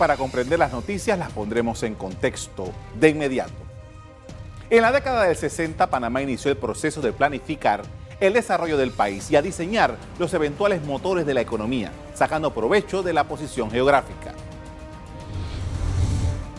para comprender las noticias las pondremos en contexto de inmediato. En la década del 60, Panamá inició el proceso de planificar el desarrollo del país y a diseñar los eventuales motores de la economía, sacando provecho de la posición geográfica.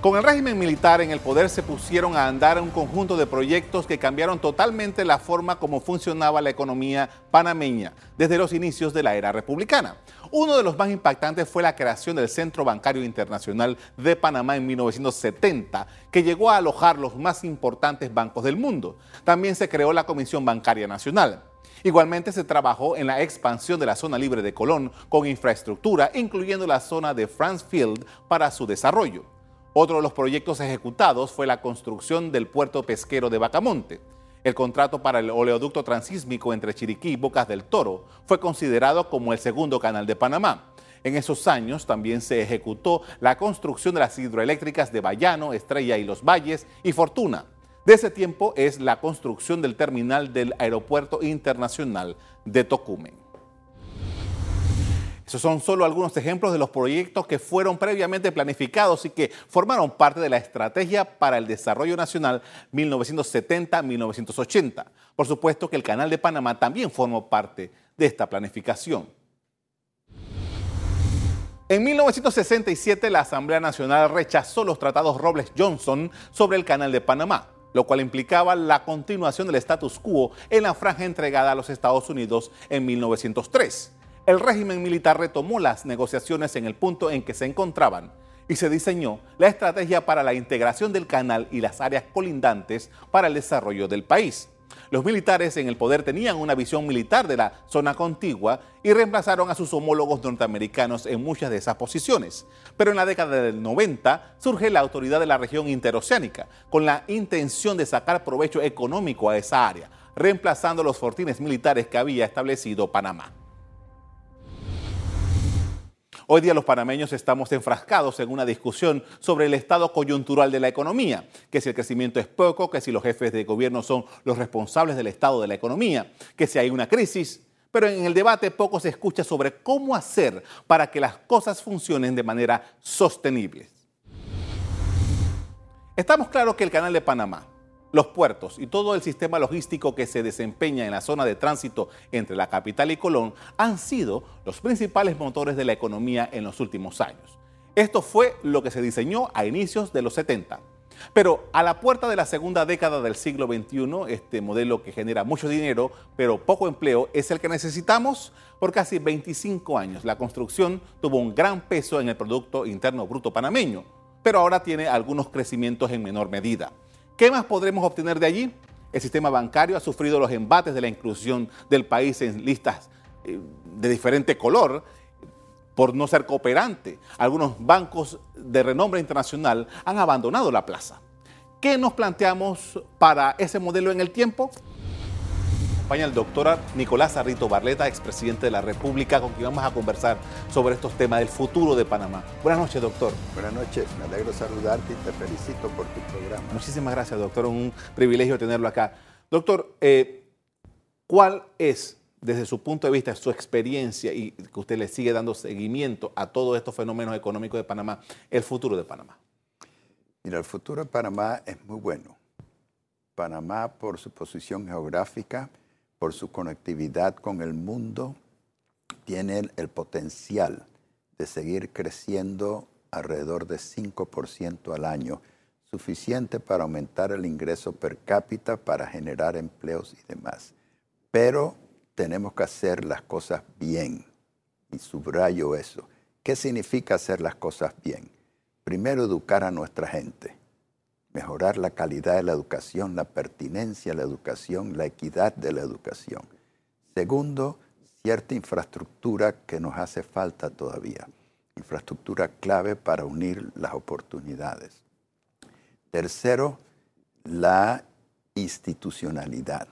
Con el régimen militar en el poder se pusieron a andar un conjunto de proyectos que cambiaron totalmente la forma como funcionaba la economía panameña desde los inicios de la era republicana. Uno de los más impactantes fue la creación del Centro Bancario Internacional de Panamá en 1970, que llegó a alojar los más importantes bancos del mundo. También se creó la Comisión Bancaria Nacional. Igualmente se trabajó en la expansión de la zona libre de Colón con infraestructura, incluyendo la zona de France Field para su desarrollo. Otro de los proyectos ejecutados fue la construcción del puerto pesquero de Bacamonte. El contrato para el oleoducto transísmico entre Chiriquí y Bocas del Toro fue considerado como el segundo canal de Panamá. En esos años también se ejecutó la construcción de las hidroeléctricas de Bayano, Estrella y Los Valles y Fortuna. De ese tiempo es la construcción del terminal del Aeropuerto Internacional de Tocumen. Esos son solo algunos ejemplos de los proyectos que fueron previamente planificados y que formaron parte de la Estrategia para el Desarrollo Nacional 1970-1980. Por supuesto que el Canal de Panamá también formó parte de esta planificación. En 1967 la Asamblea Nacional rechazó los tratados Robles-Johnson sobre el Canal de Panamá, lo cual implicaba la continuación del status quo en la franja entregada a los Estados Unidos en 1903 el régimen militar retomó las negociaciones en el punto en que se encontraban y se diseñó la estrategia para la integración del canal y las áreas colindantes para el desarrollo del país. Los militares en el poder tenían una visión militar de la zona contigua y reemplazaron a sus homólogos norteamericanos en muchas de esas posiciones. Pero en la década del 90 surge la autoridad de la región interoceánica con la intención de sacar provecho económico a esa área, reemplazando los fortines militares que había establecido Panamá. Hoy día los panameños estamos enfrascados en una discusión sobre el estado coyuntural de la economía, que si el crecimiento es poco, que si los jefes de gobierno son los responsables del estado de la economía, que si hay una crisis. Pero en el debate poco se escucha sobre cómo hacer para que las cosas funcionen de manera sostenible. Estamos claros que el canal de Panamá, los puertos y todo el sistema logístico que se desempeña en la zona de tránsito entre la capital y Colón han sido los principales motores de la economía en los últimos años. Esto fue lo que se diseñó a inicios de los 70. Pero a la puerta de la segunda década del siglo XXI, este modelo que genera mucho dinero pero poco empleo es el que necesitamos. Por casi 25 años la construcción tuvo un gran peso en el Producto Interno Bruto panameño, pero ahora tiene algunos crecimientos en menor medida. ¿Qué más podremos obtener de allí? El sistema bancario ha sufrido los embates de la inclusión del país en listas eh, de diferente color por no ser cooperante. Algunos bancos de renombre internacional han abandonado la plaza. ¿Qué nos planteamos para ese modelo en el tiempo? Acompaña el doctor Nicolás Arrito Barleta, expresidente de la República, con quien vamos a conversar sobre estos temas del futuro de Panamá. Buenas noches, doctor. Buenas noches, me alegro saludarte y te felicito por tu programa. Muchísimas gracias, doctor. Un privilegio tenerlo acá. Doctor, eh, ¿cuál es, desde su punto de vista, su experiencia y que usted le sigue dando seguimiento a todos estos fenómenos económicos de Panamá, el futuro de Panamá? Mira, el futuro de Panamá es muy bueno. Panamá, por su posición geográfica, por su conectividad con el mundo, tienen el potencial de seguir creciendo alrededor de 5% al año, suficiente para aumentar el ingreso per cápita, para generar empleos y demás. Pero tenemos que hacer las cosas bien, y subrayo eso. ¿Qué significa hacer las cosas bien? Primero, educar a nuestra gente mejorar la calidad de la educación, la pertinencia de la educación, la equidad de la educación. Segundo, cierta infraestructura que nos hace falta todavía, infraestructura clave para unir las oportunidades. Tercero, la institucionalidad,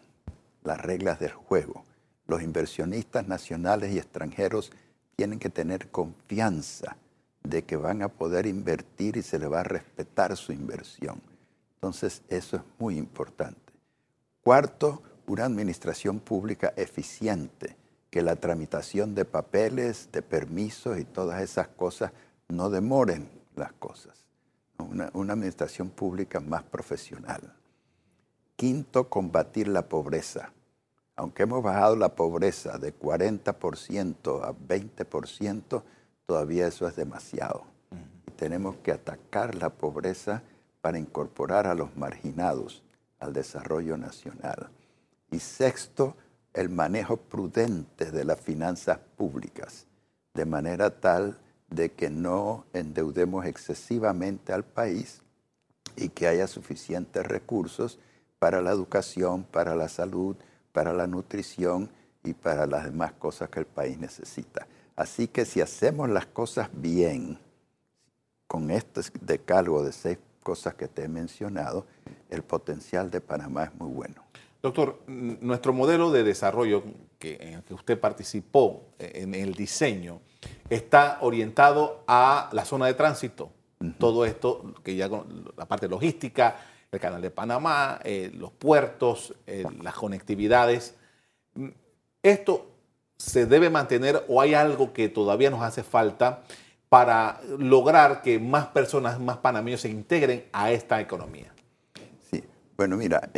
las reglas del juego. Los inversionistas nacionales y extranjeros tienen que tener confianza de que van a poder invertir y se les va a respetar su inversión. Entonces, eso es muy importante. Cuarto, una administración pública eficiente, que la tramitación de papeles, de permisos y todas esas cosas no demoren la cosas. Una, una administración pública más profesional. Quinto, combatir la pobreza. Aunque hemos bajado la pobreza de 40% a 20%, todavía eso es demasiado. Y tenemos que atacar la pobreza para incorporar a los marginados al desarrollo nacional. Y sexto, el manejo prudente de las finanzas públicas, de manera tal de que no endeudemos excesivamente al país y que haya suficientes recursos para la educación, para la salud, para la nutrición y para las demás cosas que el país necesita. Así que si hacemos las cosas bien, con este decálogo de seis cosas que te he mencionado, el potencial de Panamá es muy bueno. Doctor, nuestro modelo de desarrollo que, en el que usted participó eh, en el diseño está orientado a la zona de tránsito. Todo esto, que ya la parte logística, el canal de Panamá, eh, los puertos, eh, las conectividades. ¿Esto se debe mantener o hay algo que todavía nos hace falta para lograr que más personas, más panameños se integren a esta economía? Sí, bueno, mira,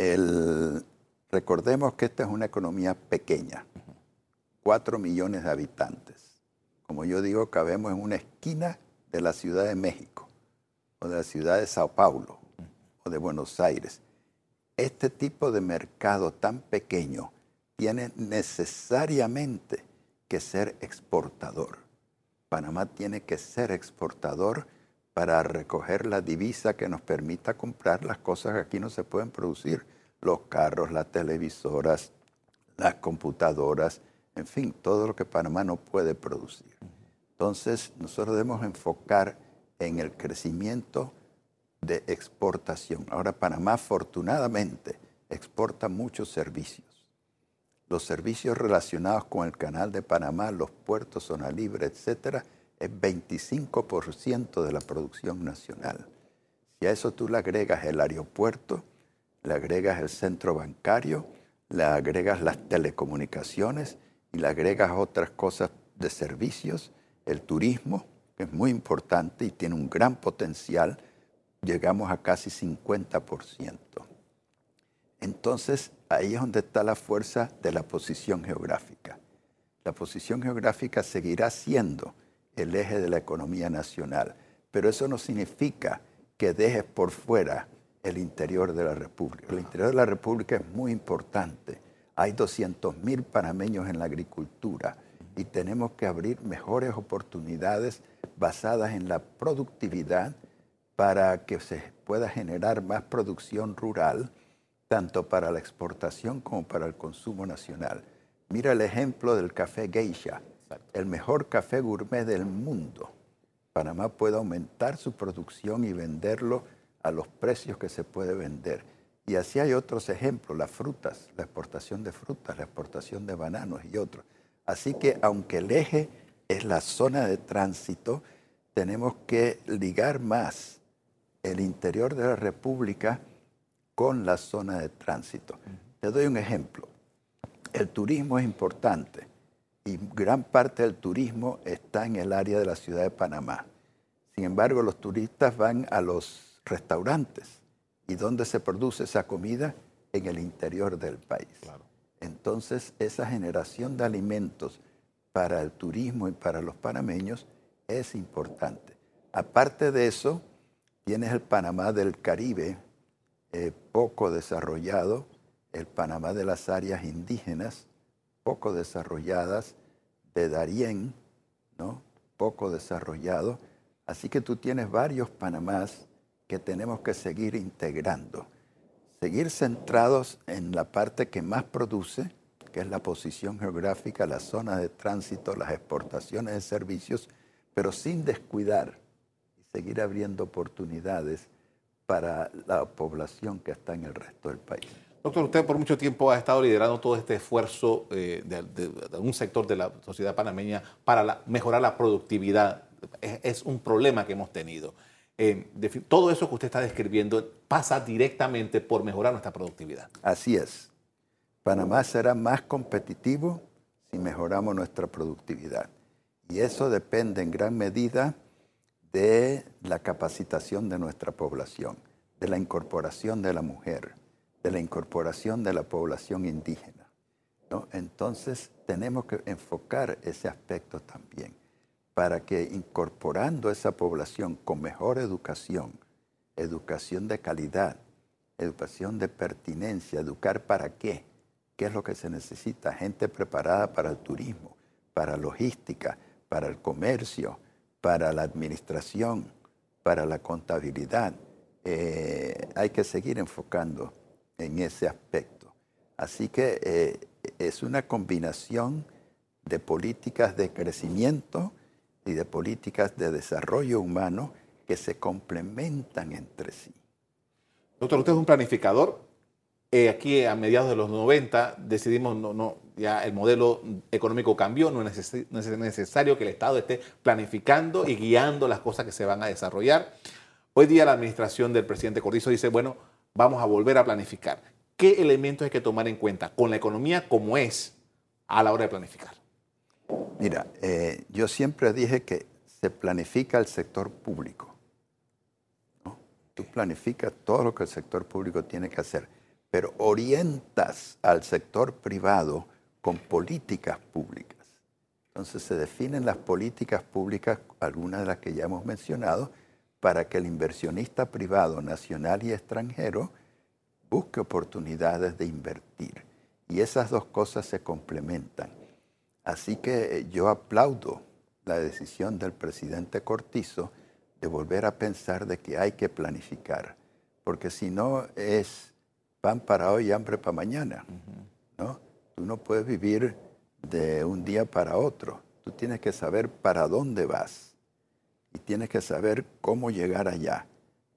recordemos que esta es una economía pequeña, cuatro millones de habitantes. Como yo digo, cabemos en una esquina de la Ciudad de México o de la ciudad de Sao Paulo o de Buenos Aires. Este tipo de mercado tan pequeño tiene necesariamente que ser exportador. Panamá tiene que ser exportador para recoger la divisa que nos permita comprar las cosas que aquí no se pueden producir. Los carros, las televisoras, las computadoras, en fin, todo lo que Panamá no puede producir. Entonces, nosotros debemos enfocar en el crecimiento de exportación. Ahora Panamá afortunadamente exporta muchos servicios. Los servicios relacionados con el canal de Panamá, los puertos, zona libre, etcétera, es 25% de la producción nacional. Si a eso tú le agregas el aeropuerto, le agregas el centro bancario, le agregas las telecomunicaciones y le agregas otras cosas de servicios, el turismo, que es muy importante y tiene un gran potencial, llegamos a casi 50%. Entonces, ahí es donde está la fuerza de la posición geográfica. La posición geográfica seguirá siendo el eje de la economía nacional, pero eso no significa que dejes por fuera el interior de la República. El interior de la República es muy importante. Hay 200.000 panameños en la agricultura y tenemos que abrir mejores oportunidades basadas en la productividad para que se pueda generar más producción rural, tanto para la exportación como para el consumo nacional. Mira el ejemplo del café geisha, el mejor café gourmet del mundo. Panamá puede aumentar su producción y venderlo a los precios que se puede vender. Y así hay otros ejemplos, las frutas, la exportación de frutas, la exportación de bananos y otros. Así que aunque el eje es la zona de tránsito, tenemos que ligar más el interior de la República con la zona de tránsito. Te doy un ejemplo. El turismo es importante y gran parte del turismo está en el área de la ciudad de Panamá. Sin embargo, los turistas van a los restaurantes y ¿dónde se produce esa comida? En el interior del país. Entonces, esa generación de alimentos para el turismo y para los panameños es importante. Aparte de eso, Tienes el Panamá del Caribe, eh, poco desarrollado, el Panamá de las áreas indígenas, poco desarrolladas, de Darién, ¿no? poco desarrollado. Así que tú tienes varios Panamás que tenemos que seguir integrando. Seguir centrados en la parte que más produce, que es la posición geográfica, la zona de tránsito, las exportaciones de servicios, pero sin descuidar seguir abriendo oportunidades para la población que está en el resto del país. Doctor, usted por mucho tiempo ha estado liderando todo este esfuerzo eh, de, un sector de la sociedad panameña para mejorar la productividad. Es, un problema que hemos tenido. Eh, todo eso que usted está describiendo pasa directamente por mejorar nuestra productividad. Así es. Panamá será más competitivo si mejoramos nuestra productividad. Y eso depende en gran medida de la capacitación de nuestra población, de la incorporación de la mujer, de la incorporación de la población indígena. Entonces tenemos que enfocar ese aspecto también para que incorporando esa población con mejor educación, educación de calidad, educación de pertinencia, educar para qué, qué es lo que se necesita, gente preparada para el turismo, para logística, para el comercio, para la administración, para la contabilidad. Eh, hay que seguir enfocando en ese aspecto. Así que eh, es una combinación de políticas de crecimiento y de políticas de desarrollo humano que se complementan entre sí. Doctor, usted es un planificador. Eh, aquí a mediados de los 90 decidimos, no, no, ya el modelo económico cambió, no es necesario que el Estado esté planificando y guiando las cosas que se van a desarrollar. Hoy día la administración del presidente Cortizo dice, bueno, vamos a volver a planificar. ¿Qué elementos hay que tomar en cuenta con la economía como es a la hora de planificar? Mira, eh, yo siempre dije que se planifica el sector público. Tú planificas todo lo que el sector público tiene que hacer, pero orientas al sector privado con políticas públicas. Entonces se definen las políticas públicas, algunas de las que ya hemos mencionado, para que el inversionista privado nacional y extranjero busque oportunidades de invertir. Y esas dos cosas se complementan. Así que eh, yo aplaudo la decisión del presidente Cortizo de volver a pensar de que hay que planificar, porque si no es pan para hoy y hambre para mañana, ¿no? Tú no puedes vivir de un día para otro. Tú tienes que saber para dónde vas y tienes que saber cómo llegar allá.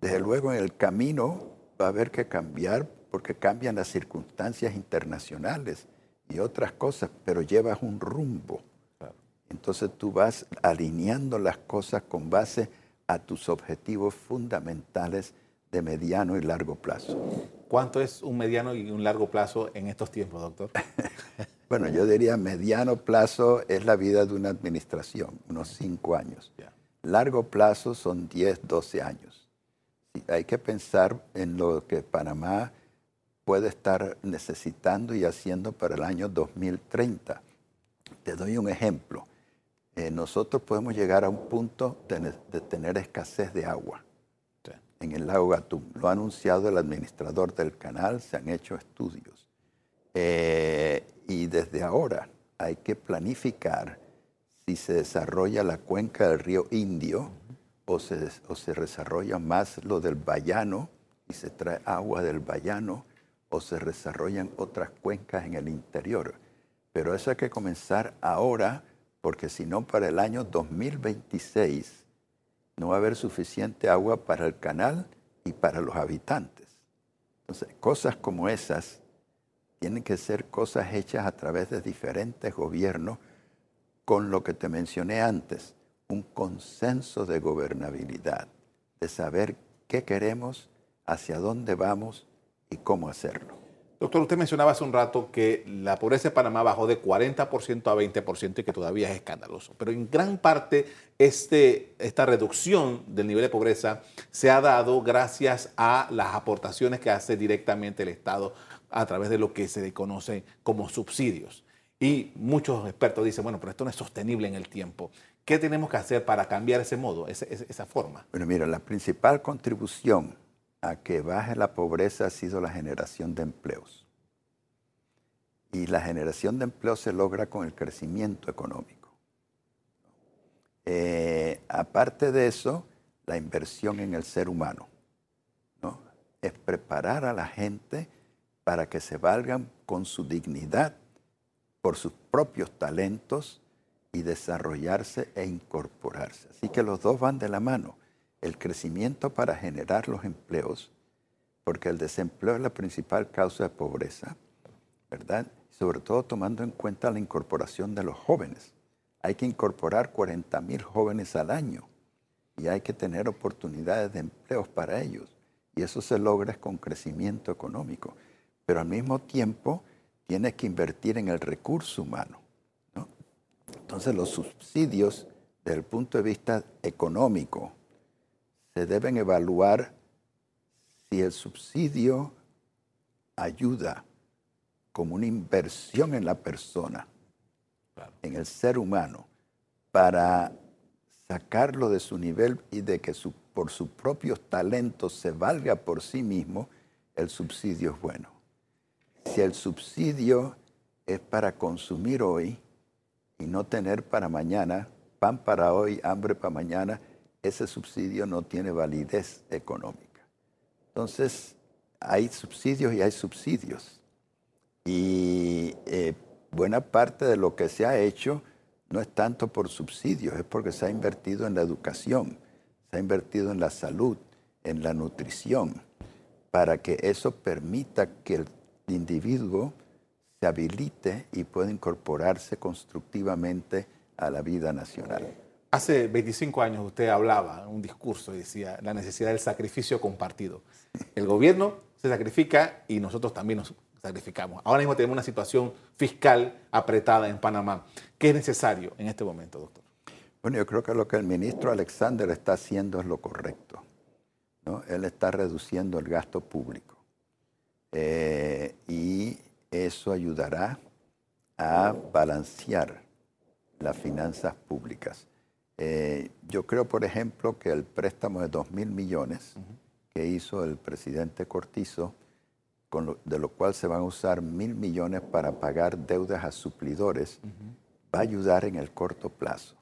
Desde luego en el camino va a haber que cambiar porque cambian las circunstancias internacionales y otras cosas, pero llevas un rumbo. Entonces tú vas alineando las cosas con base a tus objetivos fundamentales de mediano y largo plazo. ¿Cuánto es un mediano y un largo plazo en estos tiempos, doctor? bueno, yo diría mediano plazo es la vida de una administración, unos cinco años. Largo plazo son 10, 12 años. hay que pensar en lo que Panamá puede estar necesitando y haciendo para el año 2030. Te doy un ejemplo. Eh, nosotros podemos llegar a un punto de tener escasez de agua en el lago Gatún. Lo ha anunciado el administrador del canal, se han hecho estudios. Eh, y desde ahora hay que planificar si se desarrolla la cuenca del río Indio o se, desarrolla más lo del Bayano y se trae agua del Bayano o se desarrollan otras cuencas en el interior. Pero eso hay que comenzar ahora porque si no para el año 2026 no va a haber suficiente agua para el canal y para los habitantes. Entonces, cosas como esas tienen que ser cosas hechas a través de diferentes gobiernos con lo que te mencioné antes, un consenso de gobernabilidad, de saber qué queremos, hacia dónde vamos y cómo hacerlo. Doctor, usted mencionaba hace un rato que la pobreza de Panamá bajó de 40% a 20% y que todavía es escandaloso. Pero en gran parte este, esta reducción del nivel de pobreza se ha dado gracias a las aportaciones que hace directamente el Estado a través de lo que se conoce como subsidios. Y muchos expertos dicen, bueno, pero esto no es sostenible en el tiempo. ¿Qué tenemos que hacer para cambiar ese modo, esa, esa forma? Bueno, mira, la principal contribución a que baje la pobreza ha sido la generación de empleos. Y la generación de empleos se logra con el crecimiento económico. Eh, aparte de eso, la inversión en el ser humano. ¿no? Es preparar a la gente para que se valgan con su dignidad, por sus propios talentos y desarrollarse e incorporarse. Así que los dos van de la mano el crecimiento para generar los empleos, porque el desempleo es la principal causa de pobreza, ¿verdad? Sobre todo tomando en cuenta la incorporación de los jóvenes. Hay que incorporar 40 mil jóvenes al año y hay que tener oportunidades de empleos para ellos. Y eso se logra con crecimiento económico. Pero al mismo tiempo tienes que invertir en el recurso humano. Entonces los subsidios desde el punto de vista económico, se deben evaluar si el subsidio ayuda como una inversión en la persona, en el ser humano, para sacarlo de su nivel y de que por sus propios talentos se valga por sí mismo, el subsidio es bueno. Si el subsidio es para consumir hoy y no tener para mañana, pan para hoy, hambre para mañana, ese subsidio no tiene validez económica. Entonces, hay subsidios y hay subsidios. Y eh, buena parte de lo que se ha hecho no es tanto por subsidios, es porque se ha invertido en la educación, se ha invertido en la salud, en la nutrición, para que eso permita que el individuo se habilite y pueda incorporarse constructivamente a la vida nacional. Hace 25 años usted hablaba en un discurso y decía la necesidad del sacrificio compartido. El gobierno se sacrifica y nosotros también nos sacrificamos. Ahora mismo tenemos una situación fiscal apretada en Panamá. ¿Qué es necesario en este momento, doctor? Bueno, yo creo que lo que el ministro Alexander está haciendo es lo correcto. ¿no? Él está reduciendo el gasto público. Eh, y eso ayudará a balancear las finanzas públicas. Eh, yo creo, por ejemplo, que el préstamo de 2 mil millones que hizo el presidente Cortizo de lo cual se van a usar mil millones para pagar deudas a suplidores, va a ayudar en el corto plazo,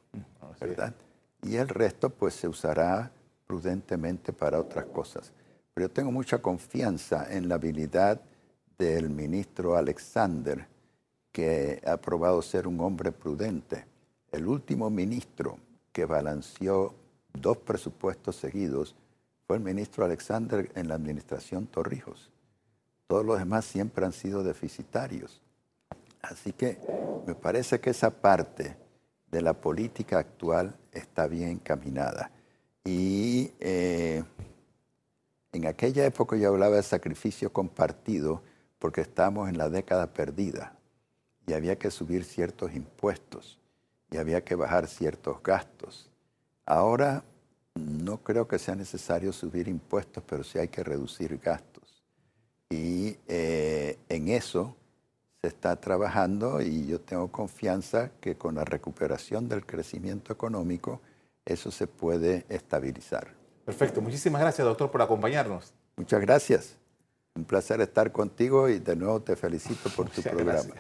¿verdad? Y el resto pues se usará prudentemente para otras cosas. Pero yo tengo mucha confianza en la habilidad del ministro Alexander, que ha probado ser un hombre prudente. El último ministro que balanceó dos presupuestos seguidos fue el ministro Alexander en la administración Torrijos. Todos los demás siempre han sido deficitarios. Así que me parece que esa parte de la política actual está bien encaminada. Y eh, en aquella época yo hablaba de sacrificio compartido porque estábamos en la década perdida y había que subir ciertos impuestos y había que bajar ciertos gastos. Ahora no creo que sea necesario subir impuestos, pero sí hay que reducir gastos. Y eh, en eso se está trabajando y yo tengo confianza que con la recuperación del crecimiento económico eso se puede estabilizar. Perfecto. Muchísimas gracias, doctor, por acompañarnos. Muchas gracias. Un placer estar contigo y de nuevo te felicito por tu programa.